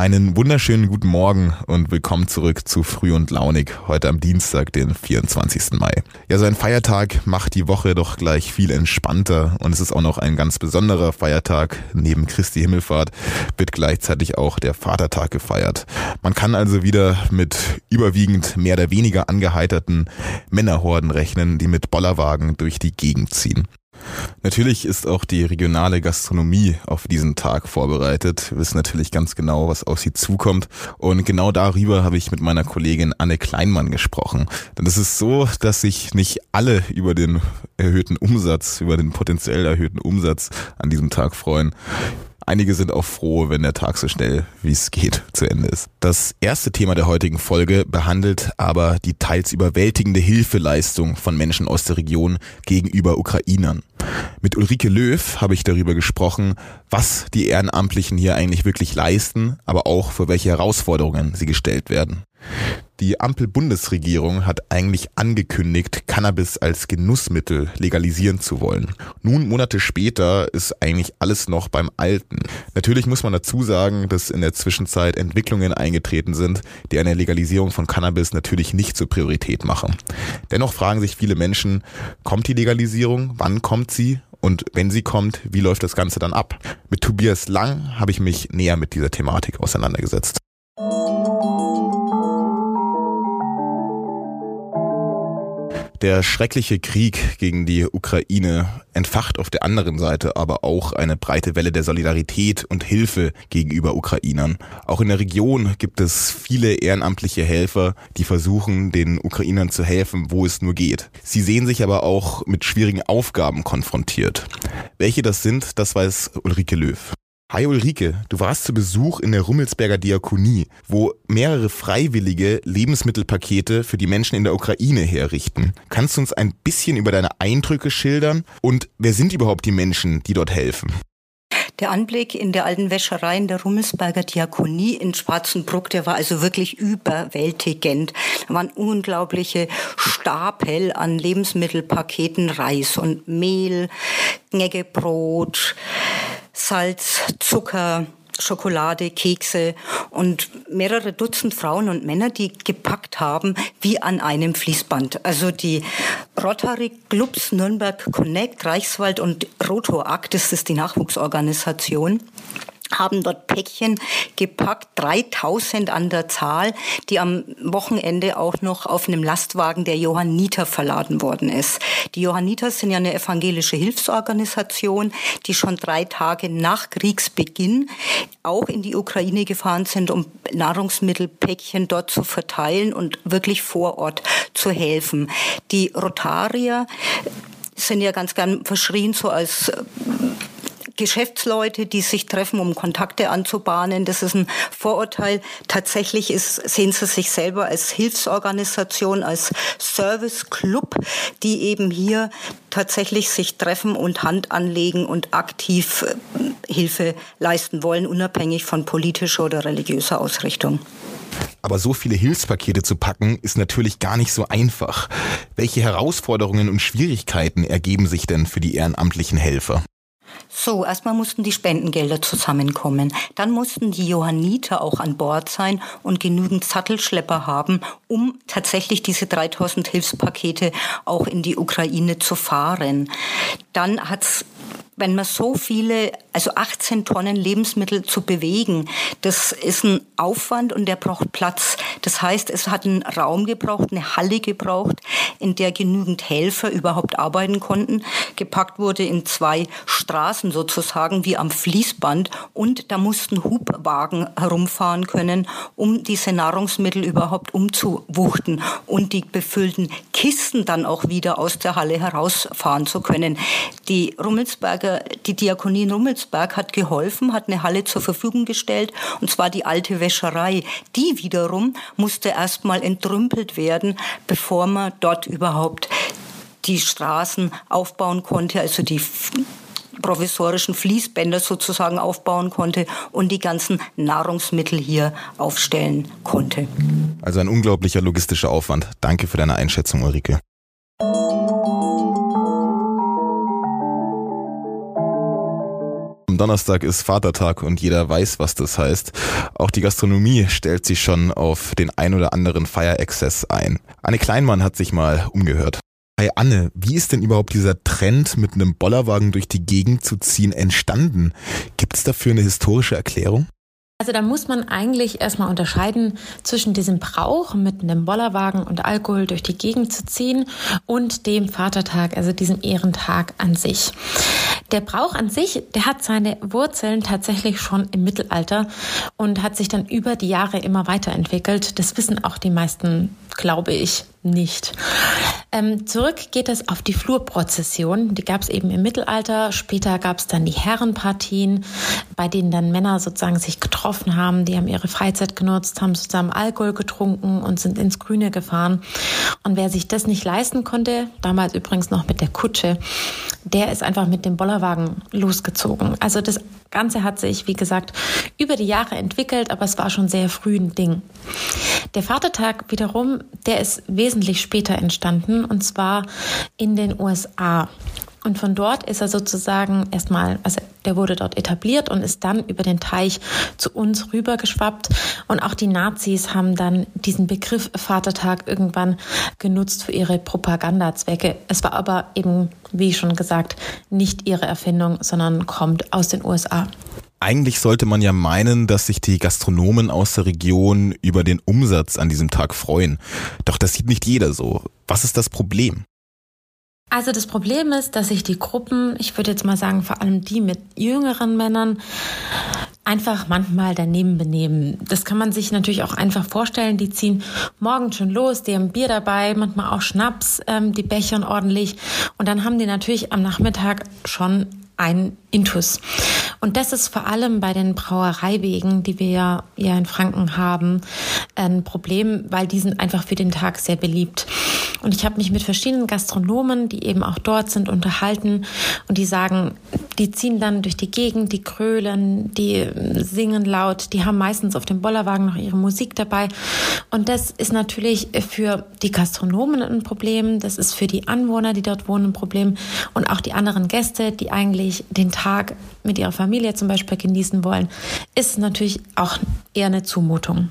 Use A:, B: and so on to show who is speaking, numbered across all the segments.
A: Einen wunderschönen guten Morgen und willkommen zurück zu Früh und Launig, heute am Dienstag, den 24. Mai. Ja, so ein Feiertag macht die Woche doch gleich viel entspannter und es ist auch noch ein ganz besonderer Feiertag. Neben Christi Himmelfahrt wird gleichzeitig auch der Vatertag gefeiert. Man kann also wieder mit überwiegend mehr oder weniger angeheiterten Männerhorden rechnen, die mit Bollerwagen durch die Gegend ziehen. Natürlich ist auch die regionale Gastronomie auf diesen Tag vorbereitet. Wir wissen natürlich ganz genau, was auf sie zukommt. Und genau darüber habe ich mit meiner Kollegin Anne Kleinmann gesprochen. Denn es ist so, dass sich nicht alle über den erhöhten Umsatz, über den potenziell erhöhten Umsatz an diesem Tag freuen. Einige sind auch froh, wenn der Tag so schnell wie es geht zu Ende ist. Das erste Thema der heutigen Folge behandelt aber die teils überwältigende Hilfeleistung von Menschen aus der Region gegenüber Ukrainern. Mit Ulrike Löw habe ich darüber gesprochen, was die Ehrenamtlichen hier eigentlich wirklich leisten, aber auch für welche Herausforderungen sie gestellt werden. Die Ampel-Bundesregierung hat eigentlich angekündigt, Cannabis als Genussmittel legalisieren zu wollen. Nun, Monate später, ist eigentlich alles noch beim Alten. Natürlich muss man dazu sagen, dass in der Zwischenzeit Entwicklungen eingetreten sind, die eine Legalisierung von Cannabis natürlich nicht zur Priorität machen. Dennoch fragen sich viele Menschen, kommt die Legalisierung? Wann kommt sie? Und wenn sie kommt, wie läuft das Ganze dann ab? Mit Tobias Lang habe ich mich näher mit dieser Thematik auseinandergesetzt. Der schreckliche Krieg gegen die Ukraine entfacht auf der anderen Seite aber auch eine breite Welle der Solidarität und Hilfe gegenüber Ukrainern. Auch in der Region gibt es viele ehrenamtliche Helfer, die versuchen, den Ukrainern zu helfen, wo es nur geht. Sie sehen sich aber auch mit schwierigen Aufgaben konfrontiert. Welche das sind, das weiß Ulrike Löw. Hi Ulrike, du warst zu Besuch in der Rummelsberger Diakonie, wo mehrere Freiwillige Lebensmittelpakete für die Menschen in der Ukraine herrichten. Kannst du uns ein bisschen über deine Eindrücke schildern und wer sind überhaupt die Menschen, die dort helfen?
B: Der Anblick in der alten Wäscherei in der Rummelsberger Diakonie in Schwarzenbruck, der war also wirklich überwältigend. Da waren unglaubliche Stapel an Lebensmittelpaketen, Reis und Mehl, Knäckebrot, Salz, Zucker, Schokolade, Kekse und mehrere Dutzend Frauen und Männer, die gepackt haben wie an einem Fließband. Also die Rotary Clubs Nürnberg Connect, Reichswald und Rotoakt, das ist die Nachwuchsorganisation haben dort Päckchen gepackt, 3000 an der Zahl, die am Wochenende auch noch auf einem Lastwagen der Johanniter verladen worden ist. Die Johanniter sind ja eine evangelische Hilfsorganisation, die schon drei Tage nach Kriegsbeginn auch in die Ukraine gefahren sind, um Nahrungsmittelpäckchen dort zu verteilen und wirklich vor Ort zu helfen. Die Rotarier sind ja ganz gern verschrien so als Geschäftsleute, die sich treffen, um Kontakte anzubahnen. Das ist ein Vorurteil. Tatsächlich ist, sehen sie sich selber als Hilfsorganisation, als Service-Club, die eben hier tatsächlich sich treffen und Hand anlegen und aktiv äh, Hilfe leisten wollen, unabhängig von politischer oder religiöser Ausrichtung.
A: Aber so viele Hilfspakete zu packen, ist natürlich gar nicht so einfach. Welche Herausforderungen und Schwierigkeiten ergeben sich denn für die ehrenamtlichen Helfer?
B: So, erstmal mussten die Spendengelder zusammenkommen. Dann mussten die Johanniter auch an Bord sein und genügend Sattelschlepper haben, um tatsächlich diese 3000 Hilfspakete auch in die Ukraine zu fahren. Dann hat's wenn man so viele, also 18 Tonnen Lebensmittel zu bewegen, das ist ein Aufwand und der braucht Platz. Das heißt, es hat einen Raum gebraucht, eine Halle gebraucht, in der genügend Helfer überhaupt arbeiten konnten. Gepackt wurde in zwei Straßen sozusagen wie am Fließband und da mussten Hubwagen herumfahren können, um diese Nahrungsmittel überhaupt umzuwuchten und die befüllten Kisten dann auch wieder aus der Halle herausfahren zu können. Die Rummelsberger die Diakonie in Rummelsberg hat geholfen, hat eine Halle zur Verfügung gestellt, und zwar die alte Wäscherei. Die wiederum musste erstmal entrümpelt werden, bevor man dort überhaupt die Straßen aufbauen konnte, also die provisorischen Fließbänder sozusagen aufbauen konnte und die ganzen Nahrungsmittel hier aufstellen konnte.
A: Also ein unglaublicher logistischer Aufwand. Danke für deine Einschätzung, Ulrike. Donnerstag ist Vatertag und jeder weiß, was das heißt. Auch die Gastronomie stellt sich schon auf den ein oder anderen Feierexzess ein. Anne Kleinmann hat sich mal umgehört. Hey Anne, wie ist denn überhaupt dieser Trend, mit einem Bollerwagen durch die Gegend zu ziehen, entstanden? Gibt es dafür eine historische Erklärung?
C: Also da muss man eigentlich erstmal unterscheiden zwischen diesem Brauch, mit einem Bollerwagen und Alkohol durch die Gegend zu ziehen und dem Vatertag, also diesem Ehrentag an sich. Der Brauch an sich, der hat seine Wurzeln tatsächlich schon im Mittelalter und hat sich dann über die Jahre immer weiterentwickelt. Das wissen auch die meisten, glaube ich, nicht. Ähm, zurück geht es auf die Flurprozession. Die gab es eben im Mittelalter. Später gab es dann die Herrenpartien, bei denen dann Männer sozusagen sich getroffen haben. Die haben ihre Freizeit genutzt, haben zusammen Alkohol getrunken und sind ins Grüne gefahren. Und wer sich das nicht leisten konnte, damals übrigens noch mit der Kutsche, der ist einfach mit dem Bollerwagen losgezogen. Also das Ganze hat sich, wie gesagt, über die Jahre entwickelt, aber es war schon sehr früh ein Ding. Der Vatertag wiederum, der ist wesentlich später entstanden und zwar in den USA. Und von dort ist er sozusagen erstmal, also der wurde dort etabliert und ist dann über den Teich zu uns rübergeschwappt. Und auch die Nazis haben dann diesen Begriff Vatertag irgendwann genutzt für ihre Propagandazwecke. Es war aber eben, wie schon gesagt, nicht ihre Erfindung, sondern kommt aus den USA.
A: Eigentlich sollte man ja meinen, dass sich die Gastronomen aus der Region über den Umsatz an diesem Tag freuen. Doch das sieht nicht jeder so. Was ist das Problem?
C: Also das Problem ist, dass sich die Gruppen, ich würde jetzt mal sagen, vor allem die mit jüngeren Männern, einfach manchmal daneben benehmen. Das kann man sich natürlich auch einfach vorstellen. Die ziehen morgens schon los, die haben Bier dabei, manchmal auch Schnaps, ähm, die bechern ordentlich. Und dann haben die natürlich am Nachmittag schon ein Intus. Und das ist vor allem bei den Brauereiwegen, die wir ja, ja in Franken haben, ein Problem, weil die sind einfach für den Tag sehr beliebt. Und ich habe mich mit verschiedenen Gastronomen, die eben auch dort sind, unterhalten und die sagen, die ziehen dann durch die Gegend, die krölen, die singen laut, die haben meistens auf dem Bollerwagen noch ihre Musik dabei. Und das ist natürlich für die Gastronomen ein Problem, das ist für die Anwohner, die dort wohnen, ein Problem und auch die anderen Gäste, die eigentlich den Tag mit ihrer Familie zum Beispiel genießen wollen, ist natürlich auch eher eine Zumutung.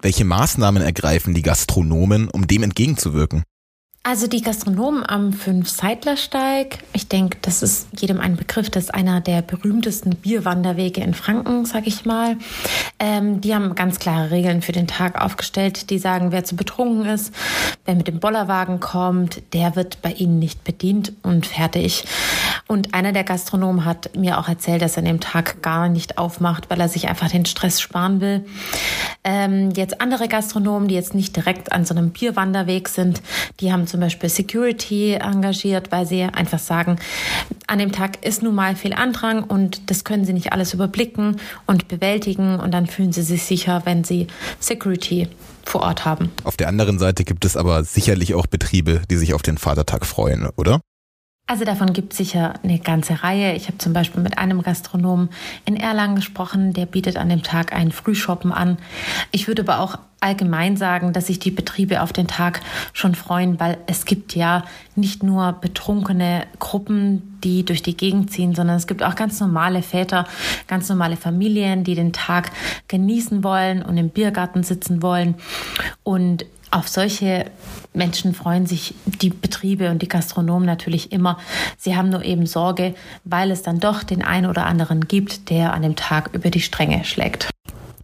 A: Welche Maßnahmen ergreifen die Gastronomen, um dem entgegenzuwirken?
C: Also die Gastronomen am Fünf-Seidler-Steig, ich denke, das ist jedem ein Begriff, das ist einer der berühmtesten Bierwanderwege in Franken, sag ich mal. Ähm, die haben ganz klare Regeln für den Tag aufgestellt, die sagen, wer zu betrunken ist, wer mit dem Bollerwagen kommt, der wird bei ihnen nicht bedient und fertig. Und einer der Gastronomen hat mir auch erzählt, dass er an dem Tag gar nicht aufmacht, weil er sich einfach den Stress sparen will. Ähm, jetzt andere Gastronomen, die jetzt nicht direkt an so einem Bierwanderweg sind, die haben zum Beispiel Security engagiert, weil sie einfach sagen, an dem Tag ist nun mal viel Andrang und das können sie nicht alles überblicken und bewältigen und dann fühlen sie sich sicher, wenn sie Security vor Ort haben.
A: Auf der anderen Seite gibt es aber sicherlich auch Betriebe, die sich auf den Vatertag freuen, oder?
C: Also davon gibt es sicher eine ganze Reihe. Ich habe zum Beispiel mit einem Gastronomen in Erlangen gesprochen, der bietet an dem Tag einen Frühshoppen an. Ich würde aber auch allgemein sagen, dass sich die Betriebe auf den Tag schon freuen, weil es gibt ja nicht nur betrunkene Gruppen, die durch die Gegend ziehen, sondern es gibt auch ganz normale Väter, ganz normale Familien, die den Tag genießen wollen und im Biergarten sitzen wollen. Und auf solche Menschen freuen sich die Betriebe und die Gastronomen natürlich immer. Sie haben nur eben Sorge, weil es dann doch den einen oder anderen gibt, der an dem Tag über die Stränge schlägt.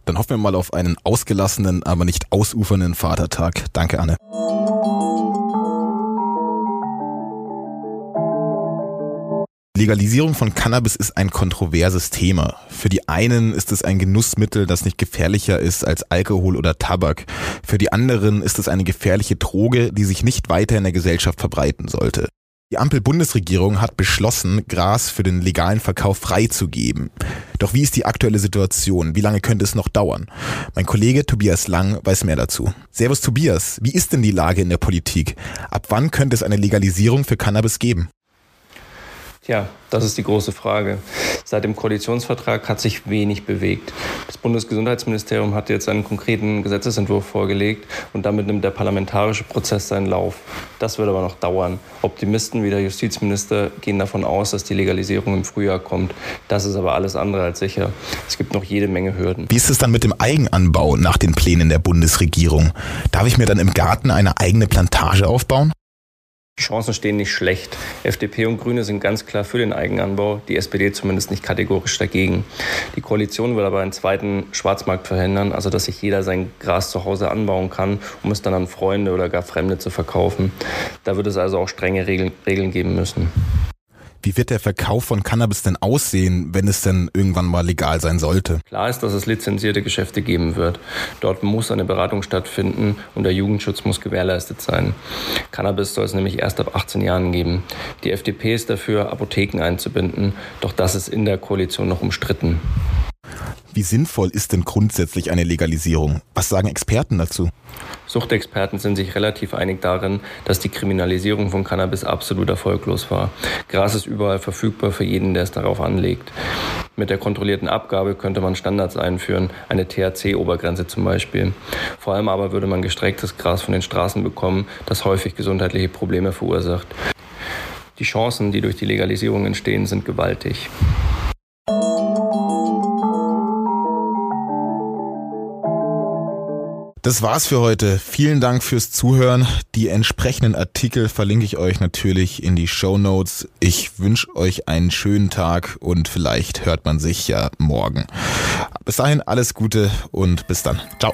A: Dann hoffen wir mal auf einen ausgelassenen, aber nicht ausufernden Vatertag. Danke, Anne. Legalisierung von Cannabis ist ein kontroverses Thema. Für die einen ist es ein Genussmittel, das nicht gefährlicher ist als Alkohol oder Tabak. Für die anderen ist es eine gefährliche Droge, die sich nicht weiter in der Gesellschaft verbreiten sollte. Die Ampel-Bundesregierung hat beschlossen, Gras für den legalen Verkauf freizugeben. Doch wie ist die aktuelle Situation? Wie lange könnte es noch dauern? Mein Kollege Tobias Lang weiß mehr dazu. Servus Tobias, wie ist denn die Lage in der Politik? Ab wann könnte es eine Legalisierung für Cannabis geben?
D: Tja, das ist die große Frage. Seit dem Koalitionsvertrag hat sich wenig bewegt. Das Bundesgesundheitsministerium hat jetzt einen konkreten Gesetzesentwurf vorgelegt und damit nimmt der parlamentarische Prozess seinen Lauf. Das wird aber noch dauern. Optimisten wie der Justizminister gehen davon aus, dass die Legalisierung im Frühjahr kommt. Das ist aber alles andere als sicher. Es gibt noch jede Menge Hürden.
A: Wie ist es dann mit dem Eigenanbau nach den Plänen der Bundesregierung? Darf ich mir dann im Garten eine eigene Plantage aufbauen?
D: Die Chancen stehen nicht schlecht. FDP und Grüne sind ganz klar für den Eigenanbau, die SPD zumindest nicht kategorisch dagegen. Die Koalition will aber einen zweiten Schwarzmarkt verhindern, also dass sich jeder sein Gras zu Hause anbauen kann, um es dann an Freunde oder gar Fremde zu verkaufen. Da wird es also auch strenge Regeln, geben müssen.
A: Wie wird der Verkauf von Cannabis denn aussehen, wenn es denn irgendwann mal legal sein sollte?
D: Klar ist, dass es lizenzierte Geschäfte geben wird. Dort muss eine Beratung stattfinden und der Jugendschutz muss gewährleistet sein. Cannabis soll es nämlich erst ab 18 Jahren geben. Die FDP ist dafür, Apotheken einzubinden, doch das ist in der Koalition noch umstritten.
A: Wie sinnvoll ist denn grundsätzlich eine Legalisierung? Was sagen Experten dazu?
D: Suchtexperten sind sich relativ einig darin, dass die Kriminalisierung von Cannabis absolut erfolglos war. Gras ist überall verfügbar für jeden, der es darauf anlegt. Mit der kontrollierten Abgabe könnte man Standards einführen, eine THC-Obergrenze zum Beispiel. Vor allem aber würde man gestrecktes Gras von den Straßen bekommen, das häufig gesundheitliche Probleme verursacht. Die Chancen, die durch die Legalisierung entstehen, sind gewaltig.
A: Das war's für heute. Vielen Dank fürs Zuhören. Die entsprechenden Artikel verlinke ich euch natürlich in die Show Notes. Ich wünsche euch einen schönen Tag und vielleicht hört man sich ja morgen. Bis dahin alles Gute und bis dann. Ciao.